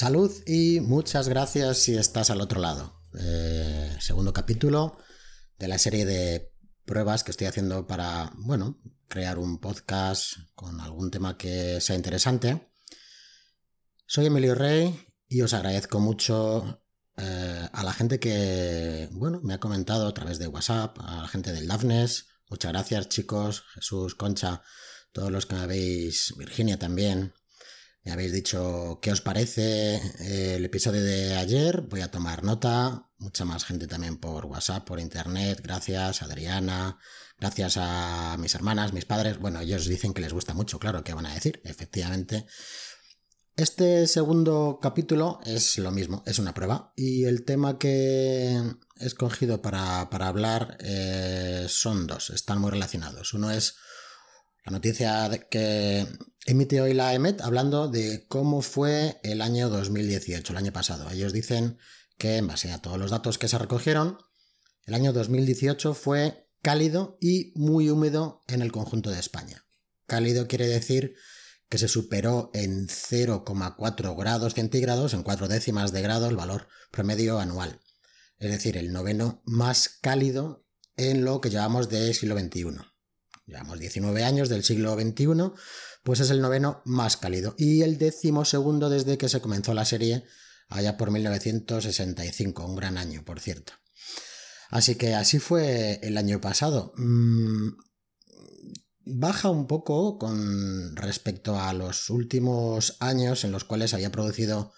Salud y muchas gracias si estás al otro lado. Eh, segundo capítulo de la serie de pruebas que estoy haciendo para, bueno, crear un podcast con algún tema que sea interesante. Soy Emilio Rey y os agradezco mucho eh, a la gente que, bueno, me ha comentado a través de WhatsApp, a la gente del Dafnes. Muchas gracias, chicos, Jesús, Concha, todos los que me veis, Virginia también. Me habéis dicho qué os parece eh, el episodio de ayer. Voy a tomar nota. Mucha más gente también por WhatsApp, por internet. Gracias, Adriana. Gracias a mis hermanas, mis padres. Bueno, ellos dicen que les gusta mucho, claro, ¿qué van a decir? Efectivamente. Este segundo capítulo es lo mismo, es una prueba. Y el tema que he escogido para, hablar eh, son dos, están muy relacionados. Uno es la noticia que emite hoy la EMET hablando de cómo fue el año 2018, el año pasado. Ellos dicen que en base a todos los datos que se recogieron, el año 2018 fue cálido y muy húmedo en el conjunto de España. Cálido quiere decir que se superó en 0,4 grados centígrados, en cuatro décimas de grado, el valor promedio anual. Es decir, el noveno más cálido en lo que llevamos de siglo XXI llevamos 19 años del siglo XXI, pues es el noveno más cálido y el décimo segundo desde que se comenzó la serie allá por 1965, un gran año, por cierto. Así que así fue el año pasado. Mm, baja un poco con respecto a los últimos años en los cuales había producido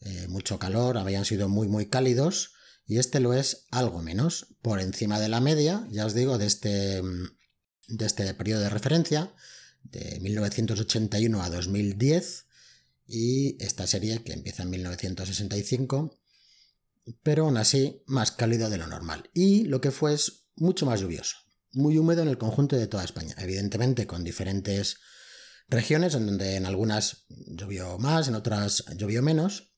eh, mucho calor, habían sido muy muy cálidos y este lo es algo menos, por encima de la media, ya os digo, de este mm, de este periodo de referencia, de 1981 a 2010, y esta serie que empieza en 1965, pero aún así más cálido de lo normal. Y lo que fue es mucho más lluvioso, muy húmedo en el conjunto de toda España, evidentemente con diferentes regiones, en donde en algunas llovió más, en otras llovió menos,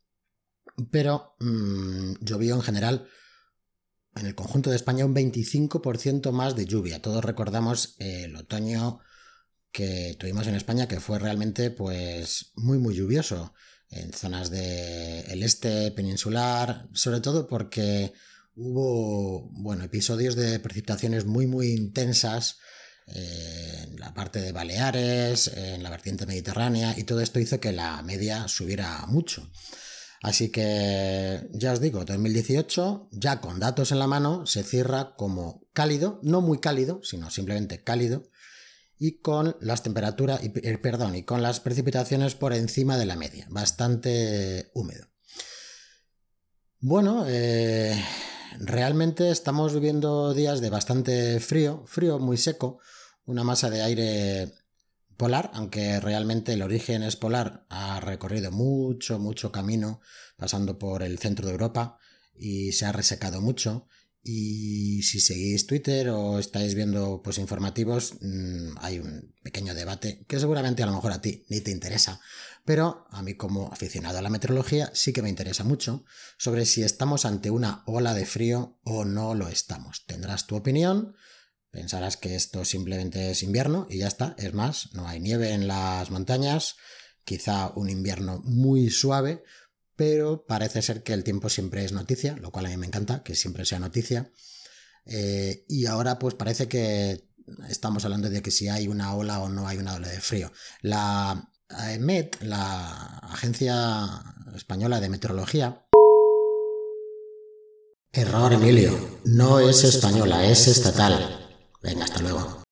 pero mm, llovió en general en el conjunto de España un 25% más de lluvia. Todos recordamos el otoño que tuvimos en España que fue realmente pues muy muy lluvioso en zonas del este peninsular, sobre todo porque hubo bueno, episodios de precipitaciones muy muy intensas en la parte de Baleares, en la vertiente mediterránea y todo esto hizo que la media subiera mucho. Así que ya os digo, 2018, ya con datos en la mano, se cierra como cálido, no muy cálido, sino simplemente cálido, y con las temperaturas, eh, perdón, y con las precipitaciones por encima de la media, bastante húmedo. Bueno, eh, realmente estamos viviendo días de bastante frío, frío muy seco, una masa de aire polar, aunque realmente el origen es polar, ha recorrido mucho, mucho camino pasando por el centro de Europa y se ha resecado mucho. Y si seguís Twitter o estáis viendo pues informativos, mm, hay un pequeño debate que seguramente a lo mejor a ti ni te interesa, pero a mí como aficionado a la meteorología sí que me interesa mucho sobre si estamos ante una ola de frío o no lo estamos. Tendrás tu opinión, Pensarás que esto simplemente es invierno y ya está. Es más, no hay nieve en las montañas, quizá un invierno muy suave, pero parece ser que el tiempo siempre es noticia, lo cual a mí me encanta, que siempre sea noticia. Eh, y ahora pues parece que estamos hablando de que si hay una ola o no hay una ola de frío. La EMET, la Agencia Española de Meteorología, Error, Emilio. No es española, es estatal. Venga, hasta luego.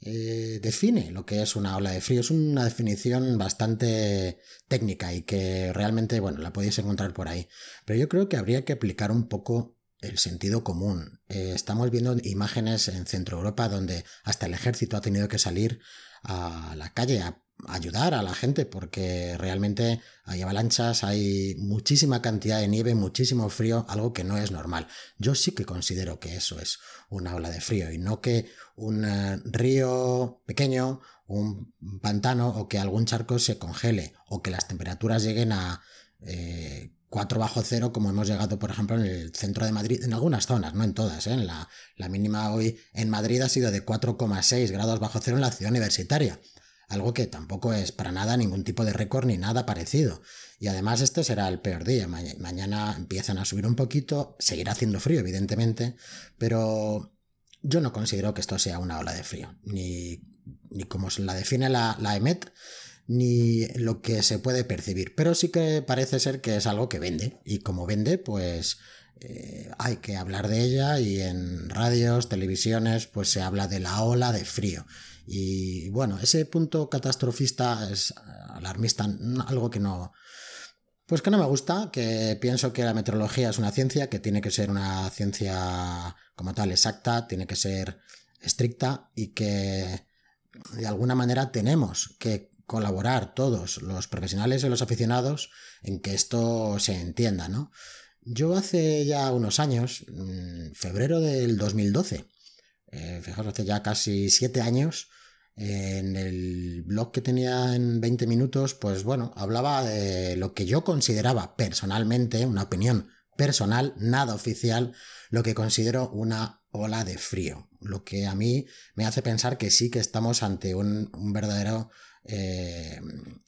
Eh, define lo que es una ola de frío. Es una definición bastante técnica y que realmente, bueno, la podéis encontrar por ahí. Pero yo creo que habría que aplicar un poco el sentido común. Eh, estamos viendo imágenes en Centro Europa donde hasta el ejército ha tenido que salir a la calle a ayudar a la gente porque realmente hay avalanchas, hay muchísima cantidad de nieve, muchísimo frío, algo que no es normal. Yo sí que considero que eso es una ola de frío y no que un eh, río pequeño, un pantano o que algún charco se congele o que las temperaturas lleguen a 4 eh, bajo cero como hemos llegado por ejemplo en el centro de Madrid, en algunas zonas, no en todas. ¿eh? la, la mínima hoy en Madrid ha sido de 4,6 grados bajo cero en la ciudad universitaria algo que tampoco es para nada ningún tipo de récord ni nada parecido. Y además este será el peor día. mañana empiezan a subir un poquito, seguirá haciendo frío, evidentemente, pero yo no considero que esto sea una ola de frío, ni, ni como la define la, la EMET, ni lo que se puede percibir. Pero sí que parece ser que es algo que vende. Y como vende, pues eh, hay que hablar de ella y en radios, televisiones, pues se habla de la ola de frío. Y bueno, ese punto catastrofista es alarmista, algo que no... Pues que no me gusta, que pienso que la meteorología es una ciencia, que tiene que ser una ciencia como tal exacta, tiene que ser estricta y que de alguna manera tenemos que colaborar todos los profesionales y los aficionados en que esto se entienda, ¿no? Yo hace ya unos años, en febrero del 2012, eh, fijaos, hace ya casi siete años, en el blog que tenía en 20 minutos, pues bueno, hablaba de lo que yo consideraba personalmente, una opinión personal, nada oficial, lo que considero una ola de frío, lo que a mí me hace pensar que sí que estamos ante un, un verdadero eh,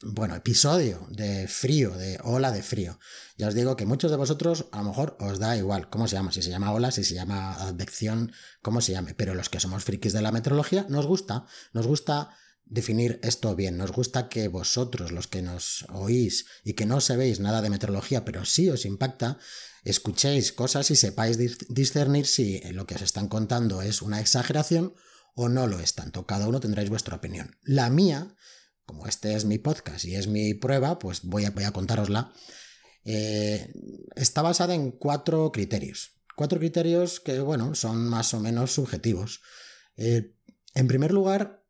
bueno, episodio de frío, de ola de frío. Ya os digo que muchos de vosotros a lo mejor os da igual cómo se llama, si se llama ola, si se llama advección, cómo se llame, pero los que somos frikis de la meteorología nos gusta, nos gusta definir esto bien, nos gusta que vosotros, los que nos oís y que no sabéis nada de meteorología, pero sí os impacta, escuchéis cosas y sepáis discernir si lo que os están contando es una exageración o no lo es tanto. Cada uno tendréis vuestra opinión. La mía como este es mi podcast y es mi prueba, pues voy a, voy contárosla. Eh, está basada en cuatro criterios. Cuatro criterios que, bueno, son más o menos subjetivos. Eh, en primer lugar,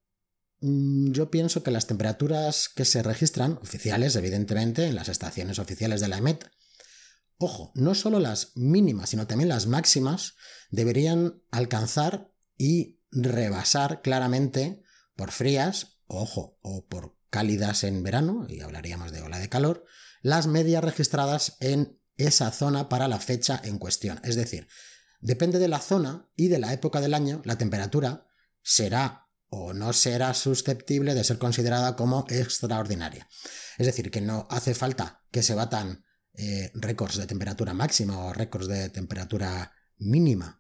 mm, yo pienso que las temperaturas que se registran, oficiales, evidentemente, en las estaciones oficiales de la EMET, ojo, no solo las mínimas, sino también las máximas, deberían alcanzar y rebasar claramente por frías ojo, o por cálidas en verano, y hablaríamos de ola de calor, las medias registradas en esa zona para la fecha en cuestión. Es decir, depende de la zona y de la época del año, la temperatura será o no será susceptible de ser considerada como extraordinaria. Es decir, que no hace falta que se batan eh, récords de temperatura máxima o récords de temperatura mínima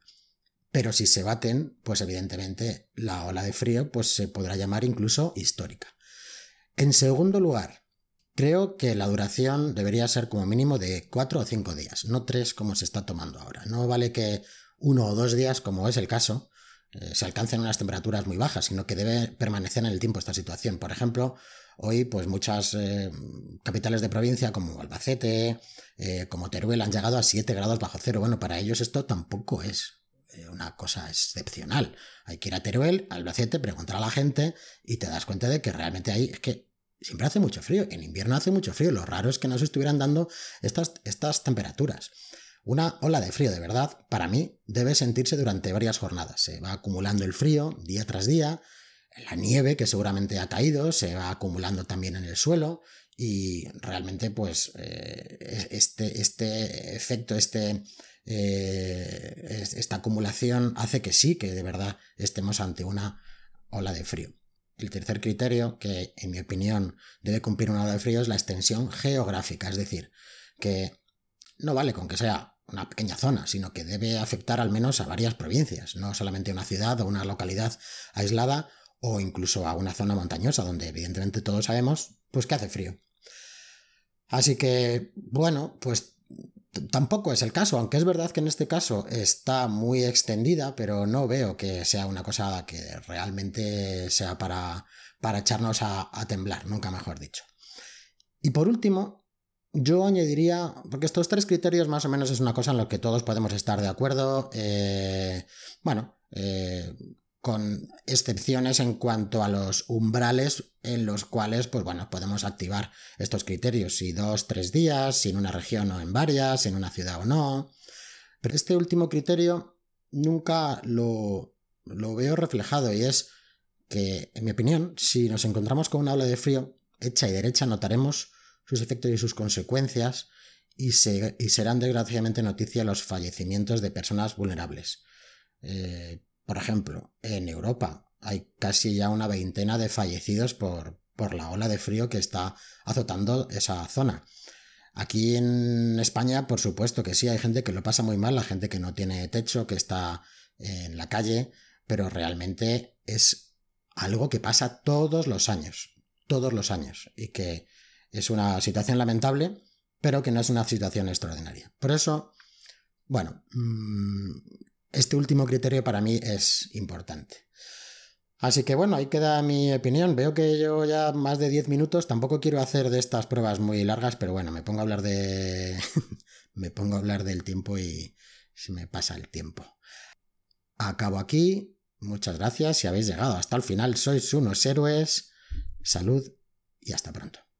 pero si se baten, pues evidentemente la ola de frío pues se podrá llamar incluso histórica. En segundo lugar, creo que la duración debería ser como mínimo de 4 o 5 días, no 3 como se está tomando ahora. No vale que uno o dos días, como es el caso, eh, se alcancen unas temperaturas muy bajas, sino que debe permanecer en el tiempo esta situación. Por ejemplo, hoy pues muchas eh, capitales de provincia como Albacete, eh, como Teruel han llegado a 7 grados bajo cero. Bueno, para ellos esto tampoco es una cosa excepcional. Hay que ir a Teruel, Albacete, preguntar a la gente y te das cuenta de que realmente ahí es que siempre hace mucho frío. En invierno hace mucho frío. Lo raro es que no se estuvieran dando estas, estas temperaturas. Una ola de frío de verdad, para mí, debe sentirse durante varias jornadas. Se va acumulando el frío día tras día, la nieve que seguramente ha caído se va acumulando también en el suelo y realmente pues eh, este, este efecto, este, eh, esta acumulación hace que sí, que de verdad estemos ante una ola de frío. El tercer criterio, que en mi opinión debe cumplir una ola de frío, es la extensión geográfica, es decir, que no vale con que sea una pequeña zona, sino que debe afectar al menos a varias provincias, no solamente a una ciudad o una localidad aislada o incluso a una zona montañosa donde evidentemente todos sabemos pues que hace frío. Así que, bueno, pues tampoco es el caso, aunque es verdad que en este caso está muy extendida, pero no veo que sea una cosa que realmente sea para, para echarnos a, temblar, nunca mejor dicho. Y por último, yo añadiría, porque estos tres criterios más o menos es una cosa en lo que todos podemos estar de acuerdo, eh, bueno, eh, con excepciones en cuanto a los umbrales en los cuales, pues bueno, podemos activar estos criterios, si dos, tres días, si en una región o en varias, si en una ciudad o no. Pero este último criterio nunca lo, lo veo reflejado y es que, en mi opinión, si nos encontramos con una ola de frío hecha y derecha, notaremos sus efectos y sus consecuencias y, y serán desgraciadamente noticia los fallecimientos de personas vulnerables. Eh, por ejemplo, en Europa hay casi ya una veintena de fallecidos por, por la ola de frío que está azotando esa zona. Aquí en España, por supuesto que sí, hay gente que lo pasa muy mal, la gente que no tiene techo, que está en la calle, pero realmente es algo que pasa todos los años, todos los años, y que es una situación lamentable, pero que no es una situación extraordinaria. Por eso, bueno, mm, este último criterio para mí es importante. Así que bueno, ahí queda mi opinión. Veo que yo ya más de 10 minutos, tampoco quiero hacer de estas pruebas muy largas, pero bueno, me pongo a hablar de... me pongo a hablar del tiempo y se me pasa el tiempo. Acabo aquí. Muchas gracias si habéis llegado hasta el final. Sois unos héroes. Salud y hasta pronto.